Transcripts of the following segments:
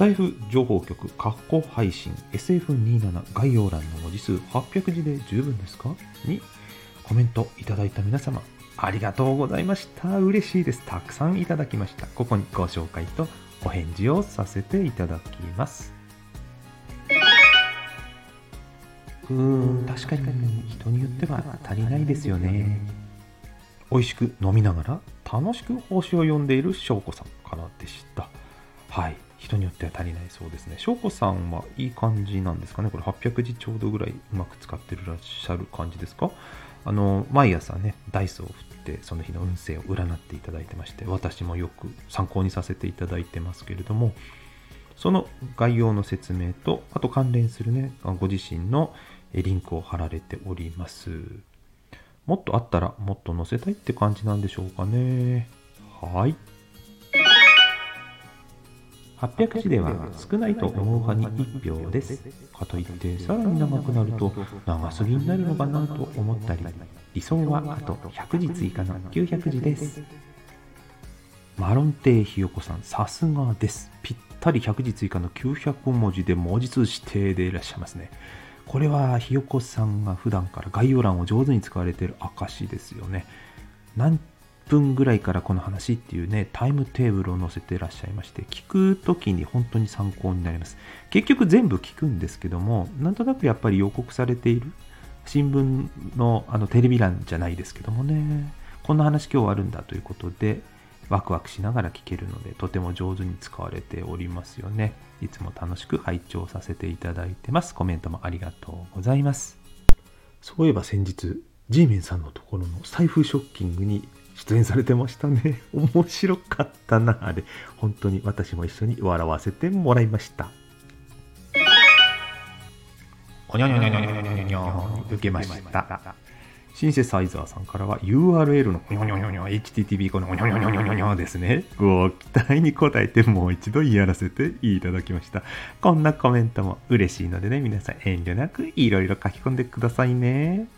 タイフ情報局括弧配信 SF27 概要欄の文字数800字で十分ですか？にコメントいただいた皆様ありがとうございました。嬉しいです。たくさんいただきました。ここにご紹介とお返事をさせていただきます。うーん確かに人によっては足りないですよね。美味しく飲みながら楽しく星を読んでいる翔子さんからでした。はい。人によっては足りないそうですね。翔子さんはいい感じなんですかね？これ800字ちょうどぐらいうまく使ってるらっしゃる感じですか？あの毎朝ねダイスを振ってその日の運勢を占っていただいてまして私もよく参考にさせていただいてますけれどもその概要の説明とあと関連するねご自身のリンクを貼られております。もっとあったらもっと載せたいって感じなんでしょうかね。はい。800字では少ないと思う派に1票です。かといってさらに長くなると長すぎになるのかなと思ったり、理想はあと100字追加の900字です。マロンテイひよこさん、さすがです。ぴったり100字追加の900文字で文字数指定でいらっしゃいますね。これはひよこさんが普段から概要欄を上手に使われている証ですよね。何分ぐらいからこの話っていうね、タイムテーブルを載せていらっしゃいまして、聞くときに本当に参考になります。結局全部聞くんですけども、なんとなくやっぱり予告されている新聞のあのテレビ欄じゃないですけどもね、こんな話今日あるんだということで、ワクワクしながら聞けるので、とても上手に使われておりますよね。いつも楽しく拝聴させていただいてます。コメントもありがとうございます。そういえば先日、G メンさんのところの財布ショッキングに出演されてましたね。面白かったな、あれ。本当に私も一緒に笑わせてもらいました。おにょにょにょにょにょにょにょにょ受けました。シンセサイザーさんからは URL のにょにょにょにょ HTTP このにょにょにょにょにょにょですね。ご期待に応えてもう一度やらせていただきました。こんなコメントも嬉しいのでね、皆さん遠慮なくいろいろ書き込んでくださいね。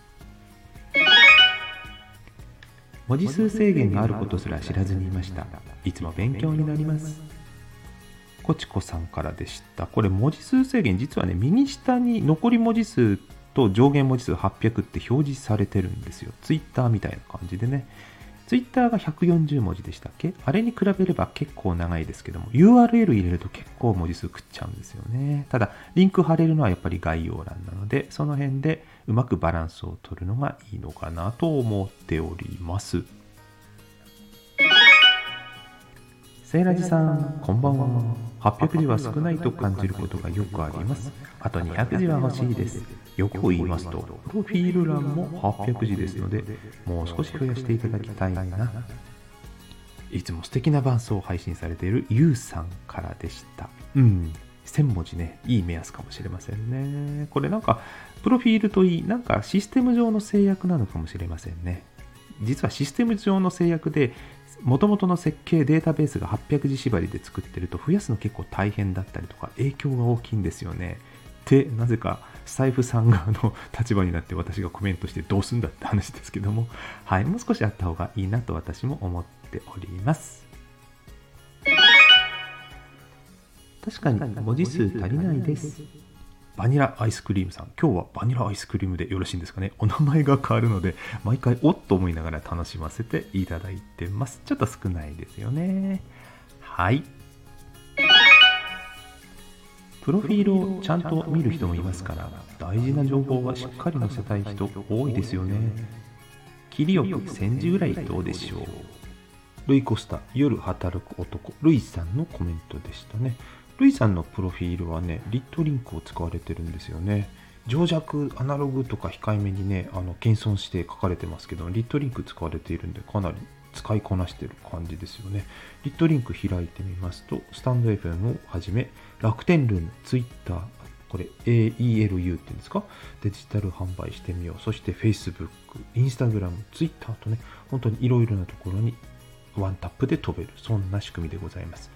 文字数制限があることすら知らずにいました。いつも勉強になります。こちこさんからでした。これ文字数制限、実はね、右下に残り文字数と上限文字数800って表示されてるんですよ。ツイッターみたいな感じでね。ツイッターが140文字でしたっけ？あれに比べれば結構長いですけども、URL 入れると結構文字数食っちゃうんですよね。ただ、リンク貼れるのはやっぱり概要欄なので、その辺でうまくバランスを取るのがいいのかなと思っております。セイラジさん、こんばんは。800字は少ないと感じることがよくあります。あと200字は欲しいです。よく言いますと、プロフィール欄も800字ですので、もう少し増やしていただきたいな。いつも素敵な伴奏を配信されているゆうさんからでした。うん。1000文字ね、いい目安かもしれませんね。これなんか、プロフィールといい、なんかシステム上の制約なのかもしれませんね。実はシステム上の制約で、もともとの設計データベースが800字縛りで作ってると増やすの結構大変だったりとか影響が大きいんですよね。で、なぜかスタイフさん側の立場になって私がコメントしてどうすんだって話ですけども、はい、もう少しあった方がいいなと私も思っております。確かに文字数足りないです。バニラアイスクリームさん、今日はバニラアイスクリームでよろしいんですかね？お名前が変わるので、毎回おっと思いながら楽しませていただいてます。ちょっと少ないですよね。はい。プロフィールをちゃんと見る人もいますから、大事な情報はしっかり載せたい人多いですよね。切りよく1000字ぐらいどうでしょう？ルイコスタ、夜働く男、ルイさんのコメントでしたね。ルイさんのプロフィールはね、リットリンクを使われてるんですよね。情弱、アナログとか控えめにね、あの謙遜して書かれてますけど、リットリンク使われているんで、かなり使いこなしてる感じですよね。リットリンク開いてみますと、スタンド FM をはじめ、楽天ルーム、ツイッター、これ AELU っていうんですか？デジタル販売してみよう。そして Facebook、Instagram、Twitter とね、本当にいろいろなところにワンタップで飛べる。そんな仕組みでございます。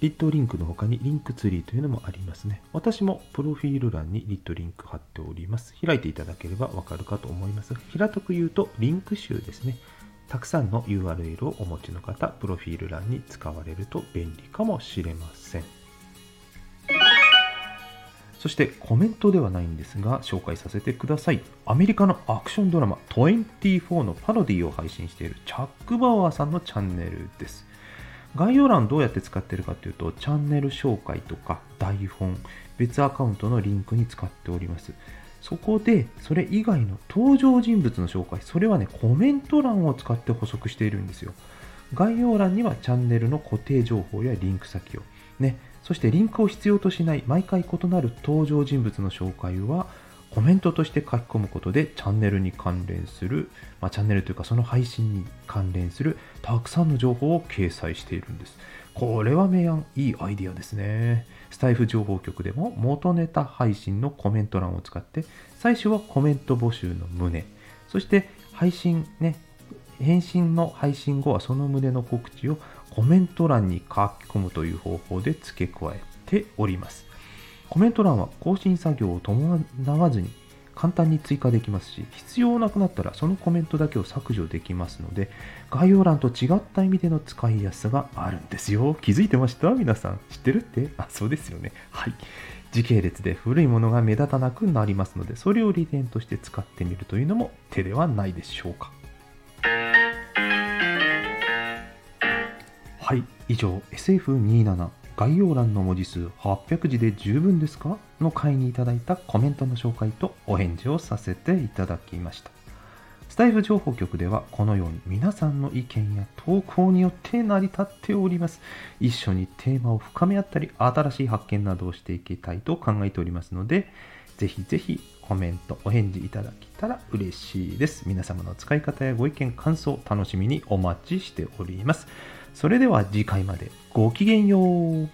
リットリンクの他にリンクツリーというのもありますね。私もプロフィール欄にリットリンク貼っております。開いていただければわかるかと思いますが、平たく言うとリンク集ですね。たくさんの URL をお持ちの方、プロフィール欄に使われると便利かもしれません。そしてコメントではないんですが紹介させてくださいアメリカのアクションドラマ24のパロディを配信しているチャック・バワーさんのチャンネルです概要欄どうやって使ってるかというとチャンネル紹介とか台本別アカウントのリンクに使っております。そこでそれ以外の登場人物の紹介それはねコメント欄を使って補足しているんですよ。概要欄にはチャンネルの固定情報やリンク先を。ね。そしてリンクを必要としない毎回異なる登場人物の紹介はコメントとして書き込むことでチャンネルに関連する、まあ、チャンネルというかその配信に関連するたくさんの情報を掲載しているんです。これは明暗いいアイディアですね。スタイフ情報局でも元ネタ配信のコメント欄を使って最初はコメント募集の旨そして配信ね返信の配信後はその旨の告知をコメント欄に書き込むという方法で付け加えております。コメント欄は更新作業を伴わずに簡単に追加できますし、必要なくなったらそのコメントだけを削除できますので、概要欄と違った意味での使いやすさがあるんですよ。気づいてました？皆さん。知ってるって？あ、そうですよね。はい。時系列で古いものが目立たなくなりますので、それを利点として使ってみるというのも手ではないでしょうか。はい、以上 SF27 概要欄の文字数800字で十分ですか？の回にいただいたコメントの紹介とお返事をさせていただきました。スタイフ情報局ではこのように皆さんの意見や投稿によって成り立っております。一緒にテーマを深め合ったり、新しい発見などをしていきたいと考えておりますので、ぜひぜひコメント、お返事いただけたら嬉しいです。皆様の使い方やご意見、感想、楽しみにお待ちしております。それでは次回までごきげんよう。